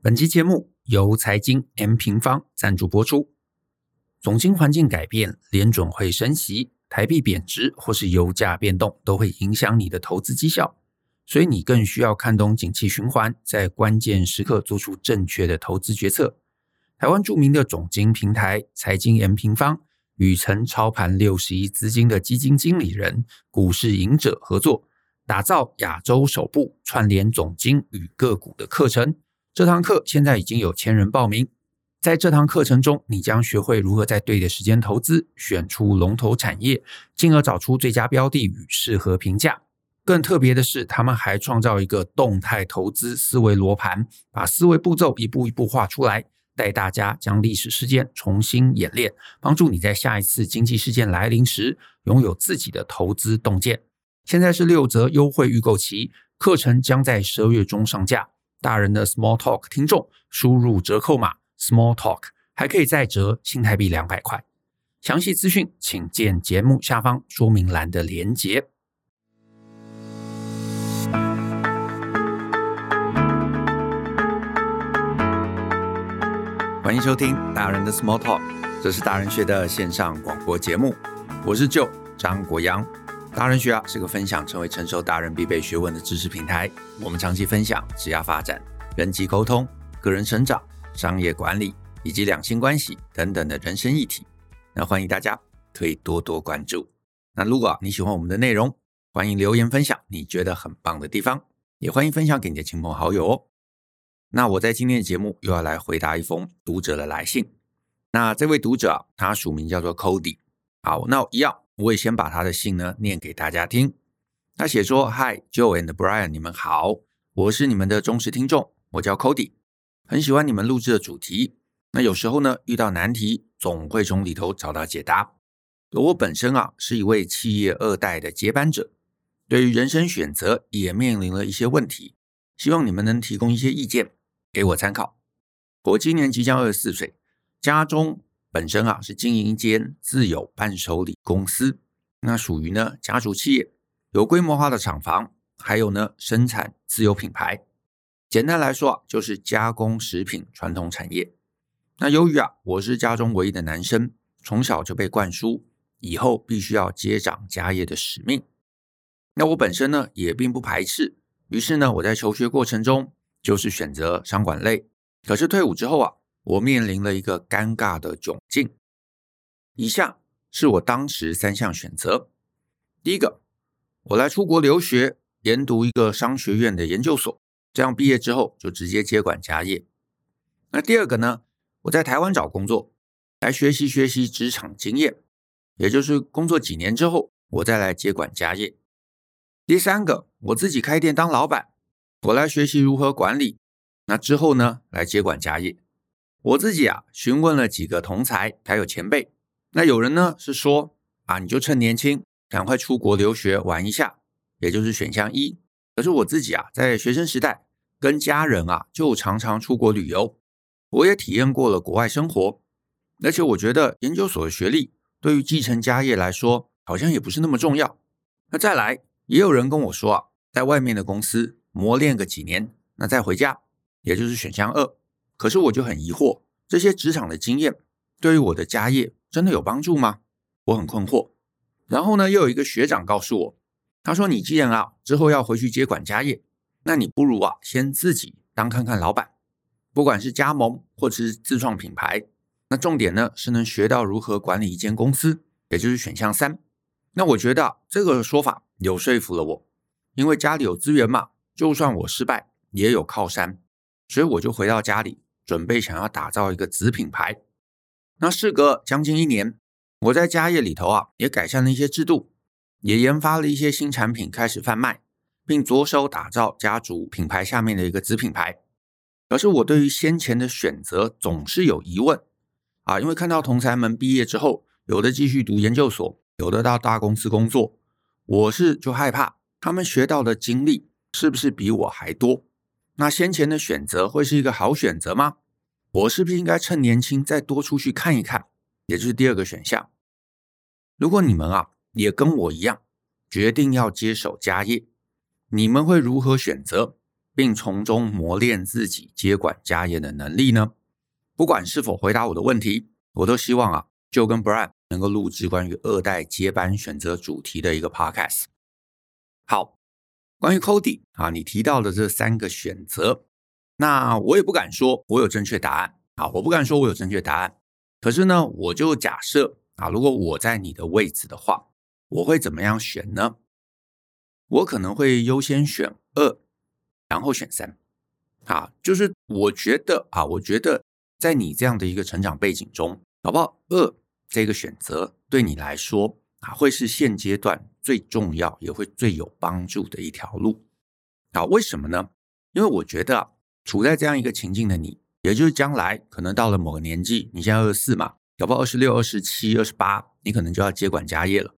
本期节目由财经 M 平方赞助播出。总经环境改变，联准会升息，台币贬值或是油价变动，都会影响你的投资绩效。所以你更需要看懂景气循环，在关键时刻做出正确的投资决策。台湾著名的总经平台财经 M 平方与曾操盘六十亿资金的基金经理人股市赢者合作，打造亚洲首部串联总经与个股的课程。这堂课现在已经有千人报名，在这堂课程中，你将学会如何在对的时间投资，选出龙头产业，进而找出最佳标的与适合评价。更特别的是，他们还创造一个动态投资思维罗盘，把思维步骤一步一步画出来，带大家将历史事件重新演练，帮助你在下一次经济事件来临时，拥有自己的投资洞见。现在是六折优惠预购期，课程将在十二月中上架。大人的 Small Talk 听众输入折扣码 Small Talk 还可以再折新台币两百块。详细资讯请见节目下方说明栏的连结。欢迎收听大人的 Small Talk，这是大人学的线上广播节目，我是旧张国阳。大人学啊是个分享成为成熟大人必备学问的知识平台。我们长期分享职业发展、人际沟通、个人成长、商业管理以及两性关系等等的人生议题。那欢迎大家可以多多关注。那如果你喜欢我们的内容，欢迎留言分享你觉得很棒的地方，也欢迎分享给你的亲朋好友哦。那我在今天的节目又要来回答一封读者的来信。那这位读者，他署名叫做 Cody。好，那我一样。我也先把他的信呢念给大家听。他写说：“Hi Joe and Brian，你们好，我是你们的忠实听众，我叫 Cody，很喜欢你们录制的主题。那有时候呢遇到难题，总会从里头找到解答。而我本身啊是一位企业二代的接班者，对于人生选择也面临了一些问题，希望你们能提供一些意见给我参考。我今年即将二十四岁，家中。”本身啊是经营一间自有伴手礼公司，那属于呢家族企业，有规模化的厂房，还有呢生产自有品牌。简单来说啊，就是加工食品传统产业。那由于啊我是家中唯一的男生，从小就被灌输以后必须要接掌家业的使命。那我本身呢也并不排斥，于是呢我在求学过程中就是选择商管类。可是退伍之后啊。我面临了一个尴尬的窘境。以下是我当时三项选择：第一个，我来出国留学，研读一个商学院的研究所，这样毕业之后就直接接管家业。那第二个呢，我在台湾找工作，来学习学习职场经验，也就是工作几年之后，我再来接管家业。第三个，我自己开店当老板，我来学习如何管理，那之后呢，来接管家业。我自己啊，询问了几个同才还有前辈，那有人呢是说啊，你就趁年轻，赶快出国留学玩一下，也就是选项一。可是我自己啊，在学生时代跟家人啊，就常常出国旅游，我也体验过了国外生活，而且我觉得研究所的学历对于继承家业来说，好像也不是那么重要。那再来，也有人跟我说啊，在外面的公司磨练个几年，那再回家，也就是选项二。可是我就很疑惑，这些职场的经验对于我的家业真的有帮助吗？我很困惑。然后呢，又有一个学长告诉我，他说：“你既然啊之后要回去接管家业，那你不如啊先自己当看看老板，不管是加盟或者是自创品牌，那重点呢是能学到如何管理一间公司，也就是选项三。那我觉得这个说法有说服了我，因为家里有资源嘛，就算我失败也有靠山，所以我就回到家里。”准备想要打造一个子品牌，那事隔将近一年，我在家业里头啊，也改善了一些制度，也研发了一些新产品，开始贩卖，并着手打造家族品牌下面的一个子品牌。可是我对于先前的选择总是有疑问啊，因为看到同侪们毕业之后，有的继续读研究所，有的到大公司工作，我是就害怕他们学到的经历是不是比我还多。那先前的选择会是一个好选择吗？我是不是应该趁年轻再多出去看一看？也就是第二个选项。如果你们啊也跟我一样决定要接手家业，你们会如何选择，并从中磨练自己接管家业的能力呢？不管是否回答我的问题，我都希望啊，就跟 Brian 能够录制关于二代接班选择主题的一个 Podcast。好，关于 Cody 啊，你提到的这三个选择，那我也不敢说我有正确答案啊，我不敢说我有正确答案。可是呢，我就假设啊，如果我在你的位置的话，我会怎么样选呢？我可能会优先选二，然后选三。啊，就是我觉得啊，我觉得在你这样的一个成长背景中，好不好二这个选择对你来说啊，会是现阶段最重要也会最有帮助的一条路。啊，为什么呢？因为我觉得，处在这样一个情境的你。也就是将来可能到了某个年纪，你现在二十四嘛，搞不好二十六、二十七、二十八，你可能就要接管家业了。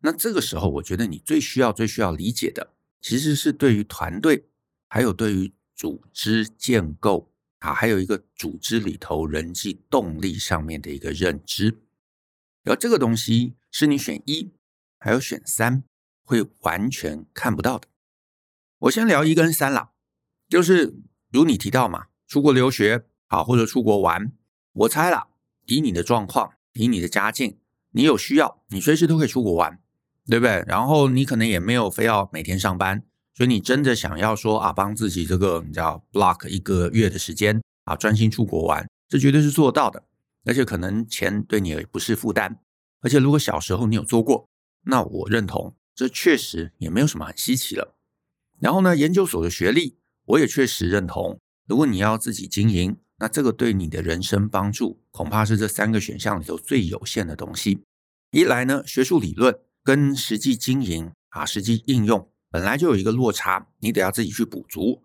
那这个时候，我觉得你最需要、最需要理解的，其实是对于团队，还有对于组织建构啊，还有一个组织里头人际动力上面的一个认知。然后这个东西是你选一还有选三会完全看不到的。我先聊一跟三啦，就是如你提到嘛。出国留学啊，或者出国玩，我猜啦，以你的状况，以你的家境，你有需要，你随时都可以出国玩，对不对？然后你可能也没有非要每天上班，所以你真的想要说啊，帮自己这个你知道 block 一个月的时间啊，专心出国玩，这绝对是做到的，而且可能钱对你也不是负担，而且如果小时候你有做过，那我认同，这确实也没有什么很稀奇了。然后呢，研究所的学历，我也确实认同。如果你要自己经营，那这个对你的人生帮助恐怕是这三个选项里头最有限的东西。一来呢，学术理论跟实际经营啊，实际应用本来就有一个落差，你得要自己去补足。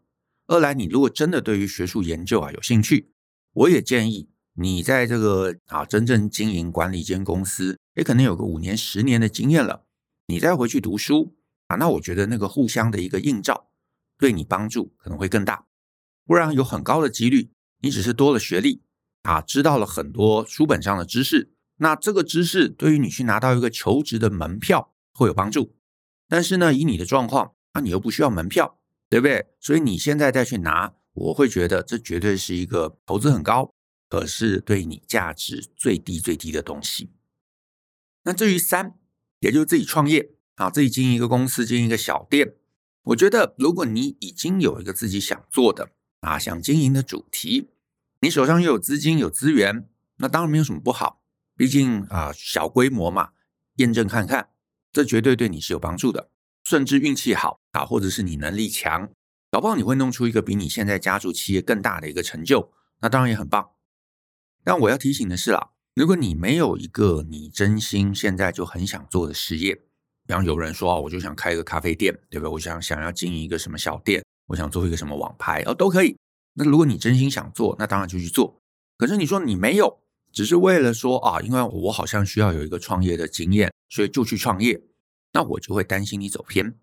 二来，你如果真的对于学术研究啊有兴趣，我也建议你在这个啊真正经营管理间公司，也可能有个五年、十年的经验了，你再回去读书啊，那我觉得那个互相的一个映照，对你帮助可能会更大。不然有很高的几率，你只是多了学历啊，知道了很多书本上的知识，那这个知识对于你去拿到一个求职的门票会有帮助。但是呢，以你的状况，那你又不需要门票，对不对？所以你现在再去拿，我会觉得这绝对是一个投资很高，可是对你价值最低最低的东西。那至于三，也就是自己创业啊，自己经营一个公司，经营一个小店，我觉得如果你已经有一个自己想做的。啊，想经营的主题，你手上又有资金有资源，那当然没有什么不好。毕竟啊，小规模嘛，验证看看，这绝对对你是有帮助的。甚至运气好啊，或者是你能力强，搞不好你会弄出一个比你现在家族企业更大的一个成就，那当然也很棒。但我要提醒的是啦，如果你没有一个你真心现在就很想做的事业，比方有人说啊，我就想开一个咖啡店，对不对？我想想要经营一个什么小店。我想做一个什么网拍哦，都可以。那如果你真心想做，那当然就去做。可是你说你没有，只是为了说啊，因为我好像需要有一个创业的经验，所以就去创业。那我就会担心你走偏，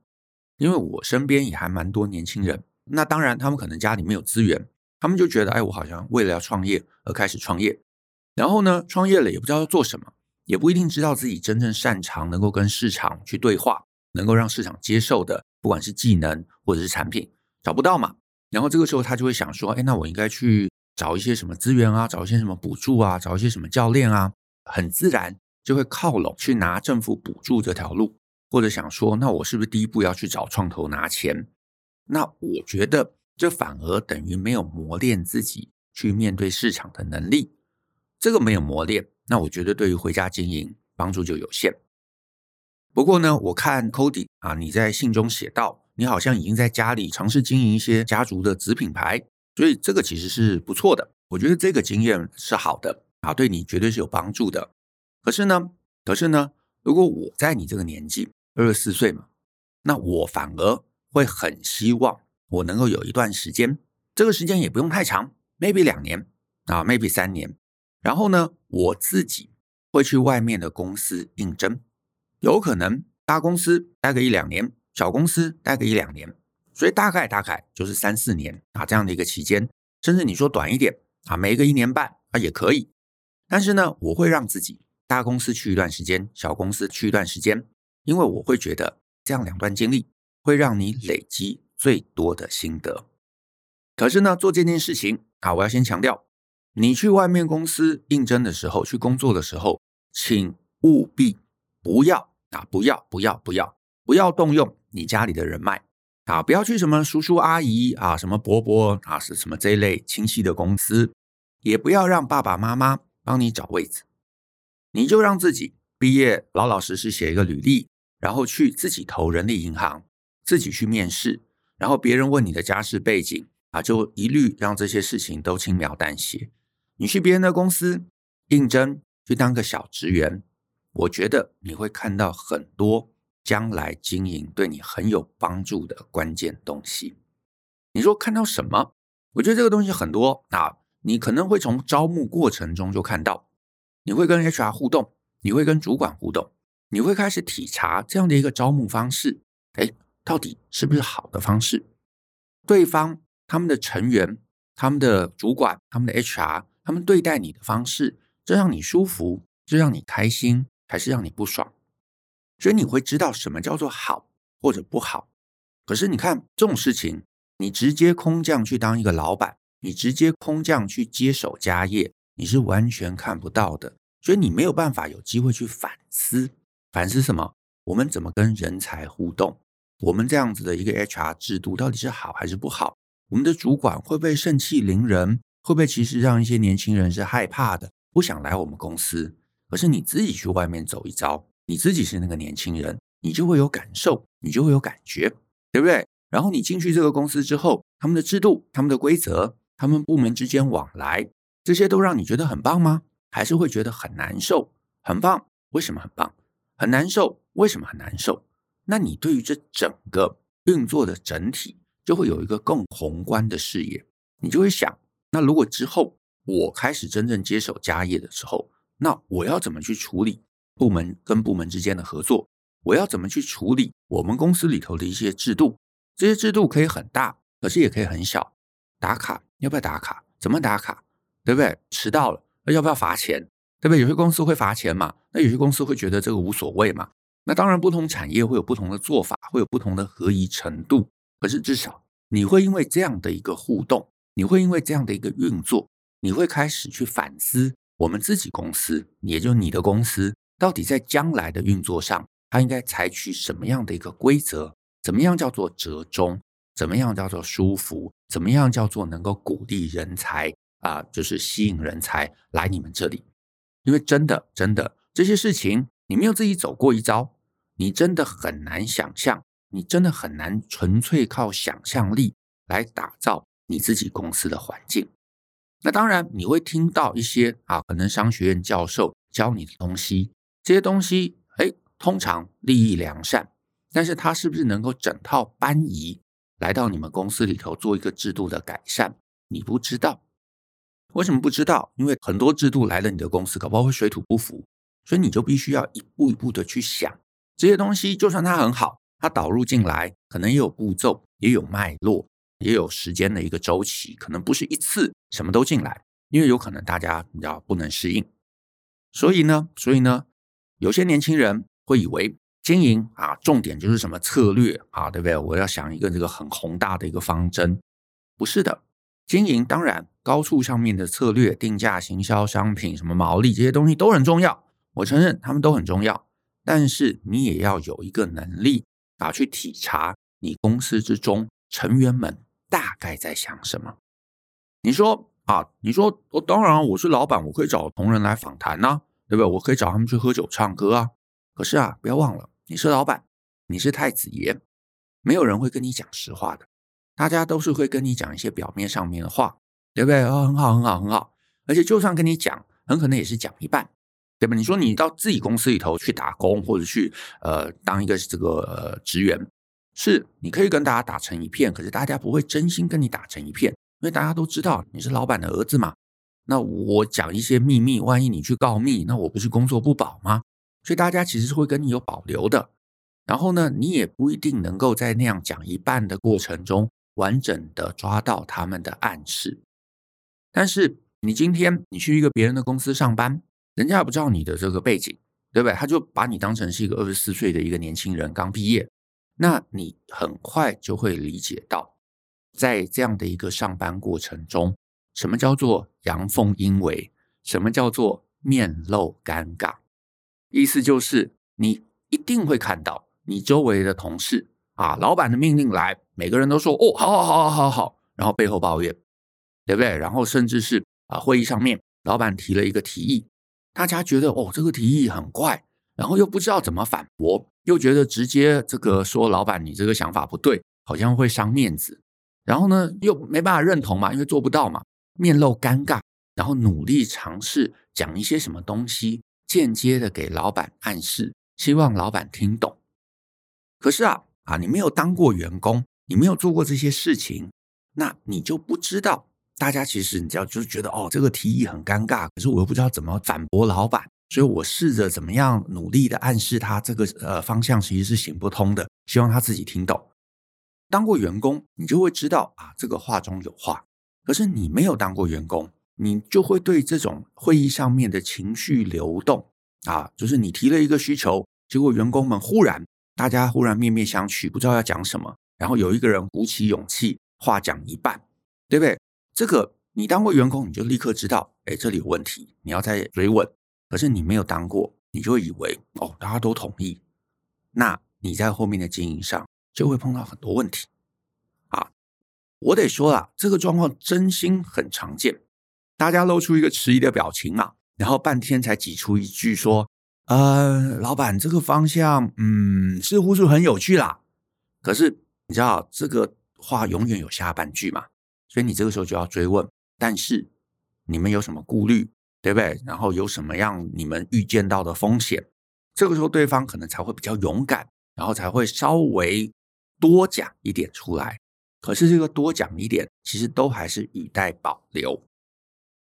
因为我身边也还蛮多年轻人。那当然，他们可能家里没有资源，他们就觉得，哎，我好像为了要创业而开始创业。然后呢，创业了也不知道要做什么，也不一定知道自己真正擅长，能够跟市场去对话，能够让市场接受的，不管是技能或者是产品。找不到嘛，然后这个时候他就会想说，哎，那我应该去找一些什么资源啊，找一些什么补助啊，找一些什么教练啊，很自然就会靠拢去拿政府补助这条路，或者想说，那我是不是第一步要去找创投拿钱？那我觉得这反而等于没有磨练自己去面对市场的能力，这个没有磨练，那我觉得对于回家经营帮助就有限。不过呢，我看 Cody 啊，你在信中写到。你好像已经在家里尝试经营一些家族的子品牌，所以这个其实是不错的。我觉得这个经验是好的啊，对你绝对是有帮助的。可是呢，可是呢，如果我在你这个年纪，二十四岁嘛，那我反而会很希望我能够有一段时间，这个时间也不用太长，maybe 两年啊，maybe 三年。然后呢，我自己会去外面的公司应征，有可能大公司待个一两年。小公司待个一两年，所以大概大概就是三四年啊，这样的一个期间，甚至你说短一点啊，没个一年半啊也可以。但是呢，我会让自己大公司去一段时间，小公司去一段时间，因为我会觉得这样两段经历会让你累积最多的心得。可是呢，做这件事情啊，我要先强调，你去外面公司应征的时候，去工作的时候，请务必不要啊，不要，不要，不要，不要动用你家里的人脉啊，不要去什么叔叔阿姨啊，什么伯伯啊，是什么这一类亲戚的公司，也不要让爸爸妈妈帮你找位置，你就让自己毕业老老实实写一个履历，然后去自己投人力银行，自己去面试，然后别人问你的家世背景。啊，就一律让这些事情都轻描淡写。你去别人的公司应征，去当个小职员，我觉得你会看到很多将来经营对你很有帮助的关键东西。你说看到什么？我觉得这个东西很多啊，你可能会从招募过程中就看到，你会跟 HR 互动，你会跟主管互动，你会开始体察这样的一个招募方式，哎，到底是不是好的方式？对方。他们的成员、他们的主管、他们的 HR，他们对待你的方式，这让你舒服，这让你开心，还是让你不爽？所以你会知道什么叫做好或者不好。可是你看这种事情，你直接空降去当一个老板，你直接空降去接手家业，你是完全看不到的。所以你没有办法有机会去反思，反思什么？我们怎么跟人才互动？我们这样子的一个 HR 制度到底是好还是不好？我们的主管会不会盛气凌人？会不会其实让一些年轻人是害怕的，不想来我们公司？可是你自己去外面走一遭，你自己是那个年轻人，你就会有感受，你就会有感觉，对不对？然后你进去这个公司之后，他们的制度、他们的规则、他们部门之间往来，这些都让你觉得很棒吗？还是会觉得很难受？很棒，为什么很棒？很难受，为什么很难受？那你对于这整个运作的整体，就会有一个更宏观的视野，你就会想，那如果之后我开始真正接手家业的时候，那我要怎么去处理部门跟部门之间的合作？我要怎么去处理我们公司里头的一些制度？这些制度可以很大，可是也可以很小。打卡要不要打卡？怎么打卡？对不对？迟到了要不要罚钱？对不对？有些公司会罚钱嘛，那有些公司会觉得这个无所谓嘛。那当然，不同产业会有不同的做法，会有不同的合宜程度。可是至少你会因为这样的一个互动，你会因为这样的一个运作，你会开始去反思我们自己公司，也就你的公司，到底在将来的运作上，它应该采取什么样的一个规则？怎么样叫做折中？怎么样叫做舒服？怎么样叫做能够鼓励人才啊？就是吸引人才来你们这里？因为真的真的这些事情，你没有自己走过一遭，你真的很难想象。你真的很难纯粹靠想象力来打造你自己公司的环境。那当然，你会听到一些啊，可能商学院教授教你的东西，这些东西，哎，通常利益良善，但是它是不是能够整套搬移来到你们公司里头做一个制度的改善？你不知道。为什么不知道？因为很多制度来了你的公司，搞不好会水土不服，所以你就必须要一步一步的去想这些东西，就算它很好。它导入进来，可能也有步骤，也有脉络，也有时间的一个周期，可能不是一次什么都进来，因为有可能大家比较不能适应。所以呢，所以呢，有些年轻人会以为经营啊，重点就是什么策略啊，对不对？我要想一个这个很宏大的一个方针，不是的。经营当然高处上面的策略、定价、行销、商品、什么毛利这些东西都很重要，我承认他们都很重要，但是你也要有一个能力。啊，去体察你公司之中成员们大概在想什么？你说啊，你说我当然我是老板，我可以找同仁来访谈呐，对不对？我可以找他们去喝酒唱歌啊。可是啊，不要忘了，你是老板，你是太子爷，没有人会跟你讲实话的，大家都是会跟你讲一些表面上面的话，对不对？哦，很好，很好，很好。而且就算跟你讲，很可能也是讲一半。对吧？你说你到自己公司里头去打工，或者去呃当一个这个职员，是你可以跟大家打成一片，可是大家不会真心跟你打成一片，因为大家都知道你是老板的儿子嘛。那我讲一些秘密，万一你去告密，那我不是工作不保吗？所以大家其实是会跟你有保留的。然后呢，你也不一定能够在那样讲一半的过程中，完整的抓到他们的暗示。但是你今天你去一个别人的公司上班。人家也不知道你的这个背景，对不对？他就把你当成是一个二十四岁的一个年轻人，刚毕业。那你很快就会理解到，在这样的一个上班过程中，什么叫做阳奉阴违？什么叫做面露尴尬？意思就是你一定会看到你周围的同事啊，老板的命令来，每个人都说哦，好好好好好好，然后背后抱怨，对不对？然后甚至是啊，会议上面老板提了一个提议，大家觉得哦，这个提议很怪，然后又不知道怎么反驳，又觉得直接这个说老板你这个想法不对，好像会伤面子。然后呢，又没办法认同嘛，因为做不到嘛，面露尴尬，然后努力尝试讲一些什么东西，间接的给老板暗示，希望老板听懂。可是啊啊，你没有当过员工，你没有做过这些事情，那你就不知道。大家其实你知道，就是觉得哦，这个提议很尴尬，可是我又不知道怎么反驳老板，所以我试着怎么样努力的暗示他，这个呃方向其实是行不通的，希望他自己听懂。当过员工，你就会知道啊，这个话中有话。可是你没有当过员工，你就会对这种会议上面的情绪流动啊，就是你提了一个需求，结果员工们忽然大家忽然面面相觑，不知道要讲什么。然后有一个人鼓起勇气，话讲一半，对不对？这个你当过员工，你就立刻知道，哎，这里有问题，你要再追问。可是你没有当过，你就以为哦，大家都同意，那你在后面的经营上。就会碰到很多问题啊！我得说啊，这个状况真心很常见。大家露出一个迟疑的表情嘛，然后半天才挤出一句说：“呃，老板，这个方向，嗯，似乎是很有趣啦。”可是你知道这个话永远有下半句嘛，所以你这个时候就要追问。但是你们有什么顾虑，对不对？然后有什么样你们预见到的风险？这个时候对方可能才会比较勇敢，然后才会稍微。多讲一点出来，可是这个多讲一点，其实都还是语带保留。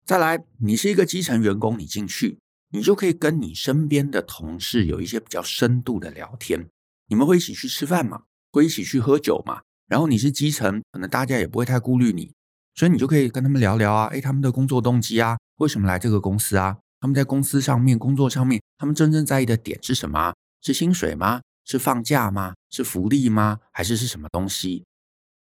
再来，你是一个基层员工，你进去，你就可以跟你身边的同事有一些比较深度的聊天。你们会一起去吃饭吗？会一起去喝酒吗？然后你是基层，可能大家也不会太顾虑你，所以你就可以跟他们聊聊啊，诶，他们的工作动机啊，为什么来这个公司啊？他们在公司上面工作上面，他们真正在意的点是什么？是薪水吗？是放假吗？是福利吗？还是是什么东西？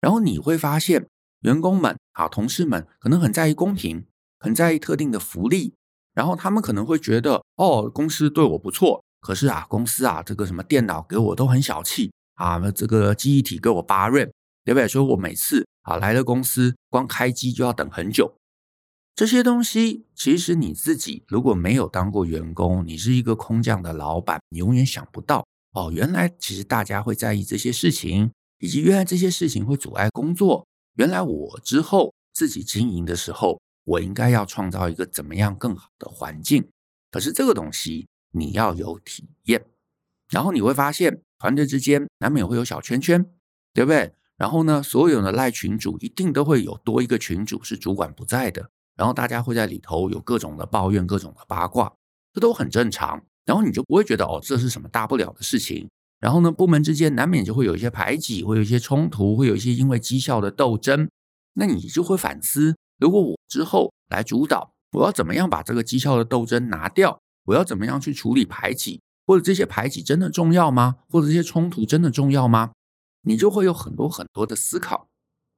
然后你会发现，员工们啊，同事们可能很在意公平，很在意特定的福利。然后他们可能会觉得，哦，公司对我不错，可是啊，公司啊，这个什么电脑给我都很小气啊，那这个记忆体给我八 RAM，对不对？所以我每次啊来了公司，光开机就要等很久。这些东西，其实你自己如果没有当过员工，你是一个空降的老板，你永远想不到。哦，原来其实大家会在意这些事情，以及原来这些事情会阻碍工作。原来我之后自己经营的时候，我应该要创造一个怎么样更好的环境。可是这个东西你要有体验，然后你会发现团队之间难免会有小圈圈，对不对？然后呢，所有的赖群主一定都会有多一个群主是主管不在的，然后大家会在里头有各种的抱怨、各种的八卦，这都很正常。然后你就不会觉得哦，这是什么大不了的事情。然后呢，部门之间难免就会有一些排挤，会有一些冲突，会有一些因为绩效的斗争。那你就会反思：如果我之后来主导，我要怎么样把这个绩效的斗争拿掉？我要怎么样去处理排挤？或者这些排挤真的重要吗？或者这些冲突真的重要吗？你就会有很多很多的思考。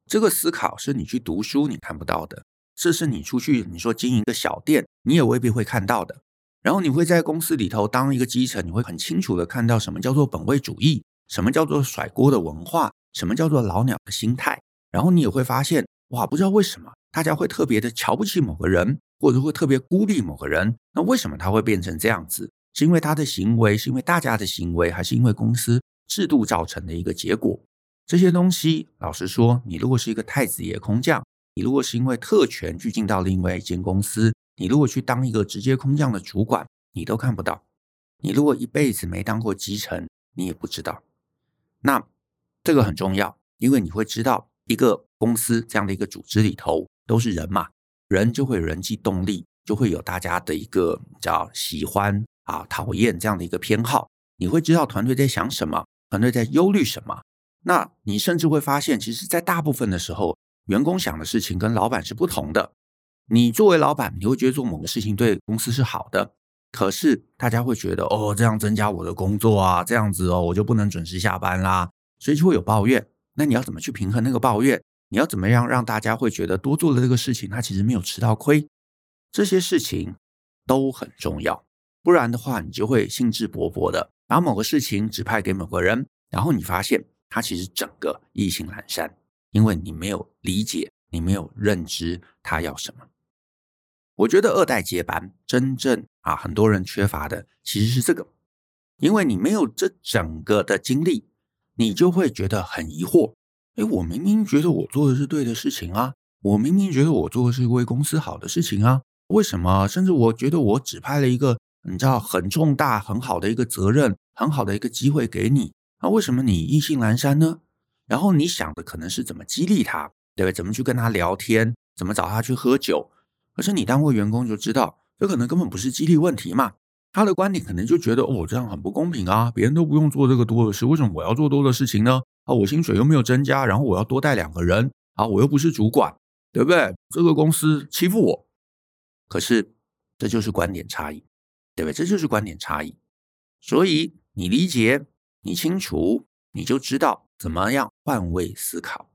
这个思考是你去读书你看不到的，这是你出去你说经营一个小店，你也未必会看到的。然后你会在公司里头当一个基层，你会很清楚的看到什么叫做本位主义，什么叫做甩锅的文化，什么叫做老鸟的心态。然后你也会发现，哇，不知道为什么大家会特别的瞧不起某个人，或者会特别孤立某个人。那为什么他会变成这样子？是因为他的行为，是因为大家的行为，还是因为公司制度造成的一个结果？这些东西，老实说，你如果是一个太子爷空降，你如果是因为特权去进到另外一间公司。你如果去当一个直接空降的主管，你都看不到；你如果一辈子没当过基层，你也不知道。那这个很重要，因为你会知道，一个公司这样的一个组织里头都是人嘛，人就会有人际动力，就会有大家的一个叫喜欢啊、讨厌这样的一个偏好。你会知道团队在想什么，团队在忧虑什么。那你甚至会发现，其实，在大部分的时候，员工想的事情跟老板是不同的。你作为老板，你会觉得做某个事情对公司是好的，可是大家会觉得哦，这样增加我的工作啊，这样子哦，我就不能准时下班啦，所以就会有抱怨。那你要怎么去平衡那个抱怨？你要怎么样让大家会觉得多做了这个事情，他其实没有吃到亏？这些事情都很重要，不然的话，你就会兴致勃勃的把某个事情指派给某个人，然后你发现他其实整个意兴阑珊，因为你没有理解，你没有认知他要什么。我觉得二代接班真正啊，很多人缺乏的其实是这个，因为你没有这整个的经历，你就会觉得很疑惑。诶，我明明觉得我做的是对的事情啊，我明明觉得我做的是为公司好的事情啊，为什么？甚至我觉得我指派了一个你知道很重大、很好的一个责任、很好的一个机会给你，那为什么你意兴阑珊呢？然后你想的可能是怎么激励他，对不对？怎么去跟他聊天，怎么找他去喝酒。可是你当过员工就知道，这可能根本不是激励问题嘛。他的观点可能就觉得，哦，这样很不公平啊！别人都不用做这个多的事，为什么我要做多的事情呢？啊，我薪水又没有增加，然后我要多带两个人，啊，我又不是主管，对不对？这个公司欺负我。可是这就是观点差异，对不对？这就是观点差异。所以你理解，你清楚，你就知道怎么样换位思考。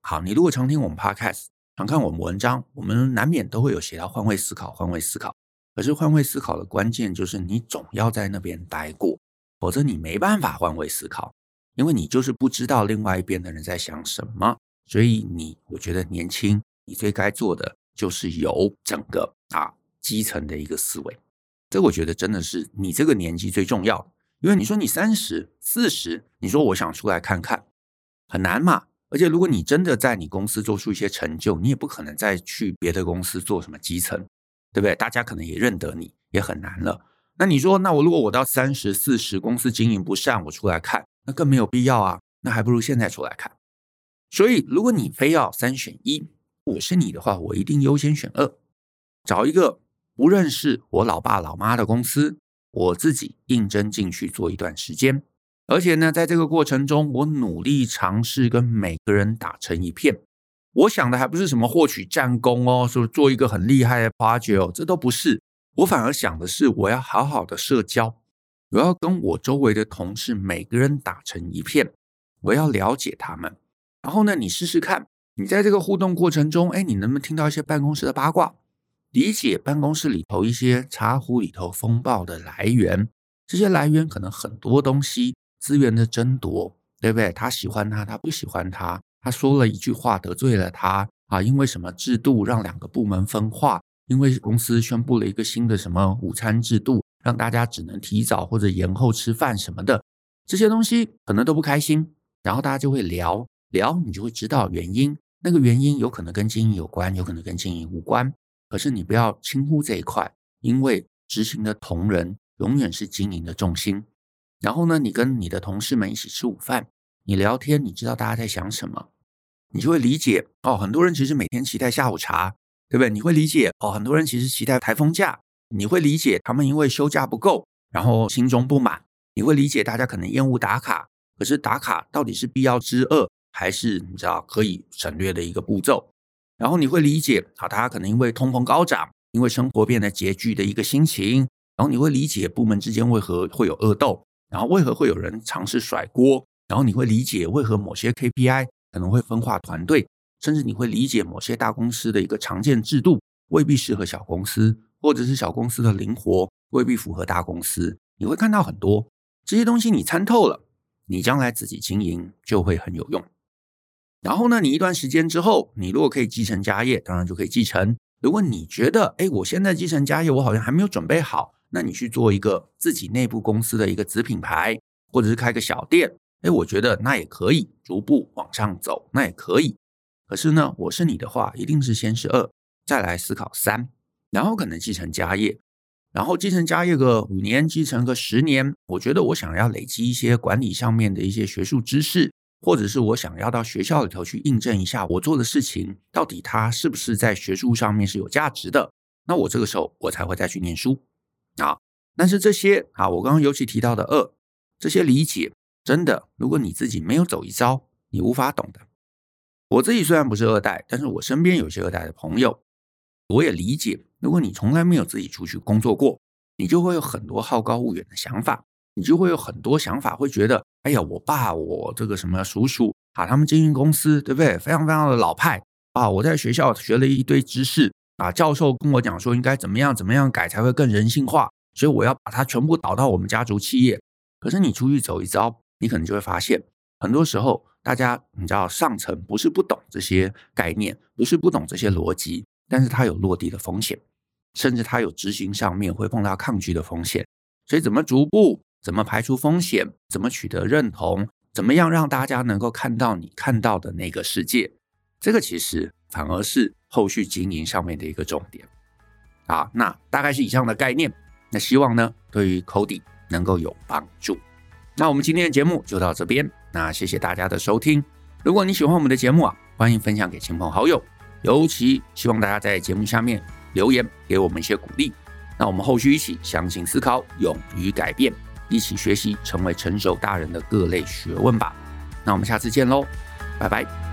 好，你如果常听我们 Podcast。常看我们文章，我们难免都会有写到换位思考，换位思考。可是换位思考的关键就是你总要在那边待过，否则你没办法换位思考，因为你就是不知道另外一边的人在想什么。所以你，我觉得年轻，你最该做的就是有整个啊基层的一个思维。这我觉得真的是你这个年纪最重要，因为你说你三十、四十，你说我想出来看看，很难嘛。而且，如果你真的在你公司做出一些成就，你也不可能再去别的公司做什么基层，对不对？大家可能也认得你，也很难了。那你说，那我如果我到三十四十，公司经营不善，我出来看，那更没有必要啊。那还不如现在出来看。所以，如果你非要三选一，我是你的话，我一定优先选二，找一个不认识我老爸老妈的公司，我自己应征进去做一段时间。而且呢，在这个过程中，我努力尝试跟每个人打成一片。我想的还不是什么获取战功哦，说做一个很厉害的 project，这都不是。我反而想的是，我要好好的社交，我要跟我周围的同事每个人打成一片，我要了解他们。然后呢，你试试看，你在这个互动过程中，哎，你能不能听到一些办公室的八卦，理解办公室里头一些茶壶里头风暴的来源？这些来源可能很多东西。资源的争夺，对不对？他喜欢他，他不喜欢他。他说了一句话得罪了他啊，因为什么制度让两个部门分化？因为公司宣布了一个新的什么午餐制度，让大家只能提早或者延后吃饭什么的，这些东西可能都不开心。然后大家就会聊聊，你就会知道原因。那个原因有可能跟经营有关，有可能跟经营无关。可是你不要轻忽这一块，因为执行的同仁永远是经营的重心。然后呢，你跟你的同事们一起吃午饭，你聊天，你知道大家在想什么，你就会理解哦。很多人其实每天期待下午茶，对不对？你会理解哦。很多人其实期待台风假，你会理解他们因为休假不够，然后心中不满。你会理解大家可能厌恶打卡，可是打卡到底是必要之恶，还是你知道可以省略的一个步骤？然后你会理解啊，大家可能因为通膨高涨，因为生活变得拮据的一个心情。然后你会理解部门之间为何会有恶斗。然后为何会有人尝试甩锅？然后你会理解为何某些 KPI 可能会分化团队，甚至你会理解某些大公司的一个常见制度未必适合小公司，或者是小公司的灵活未必符合大公司。你会看到很多这些东西，你参透了，你将来自己经营就会很有用。然后呢，你一段时间之后，你如果可以继承家业，当然就可以继承。如果你觉得，哎，我现在继承家业，我好像还没有准备好。那你去做一个自己内部公司的一个子品牌，或者是开个小店，哎，我觉得那也可以逐步往上走，那也可以。可是呢，我是你的话，一定是先是二，再来思考三，然后可能继承家业，然后继承家业个五年，继承个十年。我觉得我想要累积一些管理上面的一些学术知识，或者是我想要到学校里头去印证一下我做的事情到底它是不是在学术上面是有价值的。那我这个时候我才会再去念书。啊，但是这些啊，我刚刚尤其提到的二，这些理解真的，如果你自己没有走一遭，你无法懂的。我自己虽然不是二代，但是我身边有些二代的朋友，我也理解。如果你从来没有自己出去工作过，你就会有很多好高骛远的想法，你就会有很多想法，会觉得，哎呀，我爸，我这个什么叔叔啊，他们经营公司，对不对？非常非常的老派啊！我在学校学了一堆知识啊，教授跟我讲说应该怎么样怎么样改才会更人性化，所以我要把它全部导到我们家族企业。可是你出去走一遭，你可能就会发现，很多时候大家你知道上层不是不懂这些概念，不是不懂这些逻辑，但是它有落地的风险，甚至它有执行上面会碰到抗拒的风险。所以怎么逐步，怎么排除风险，怎么取得认同？怎么样让大家能够看到你看到的那个世界？这个其实反而是后续经营上面的一个重点啊。那大概是以上的概念。那希望呢，对于 Cody 能够有帮助。那我们今天的节目就到这边。那谢谢大家的收听。如果你喜欢我们的节目啊，欢迎分享给亲朋好友。尤其希望大家在节目下面留言，给我们一些鼓励。那我们后续一起相信思考，勇于改变。一起学习，成为成熟大人的各类学问吧。那我们下次见喽，拜拜。